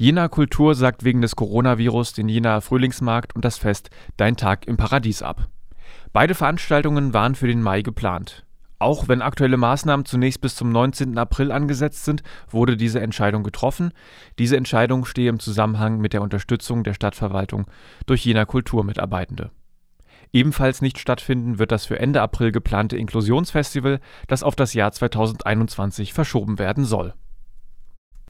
Jena Kultur sagt wegen des Coronavirus den Jena Frühlingsmarkt und das Fest Dein Tag im Paradies ab. Beide Veranstaltungen waren für den Mai geplant. Auch wenn aktuelle Maßnahmen zunächst bis zum 19. April angesetzt sind, wurde diese Entscheidung getroffen. Diese Entscheidung stehe im Zusammenhang mit der Unterstützung der Stadtverwaltung durch Jena Kulturmitarbeitende. Ebenfalls nicht stattfinden wird das für Ende April geplante Inklusionsfestival, das auf das Jahr 2021 verschoben werden soll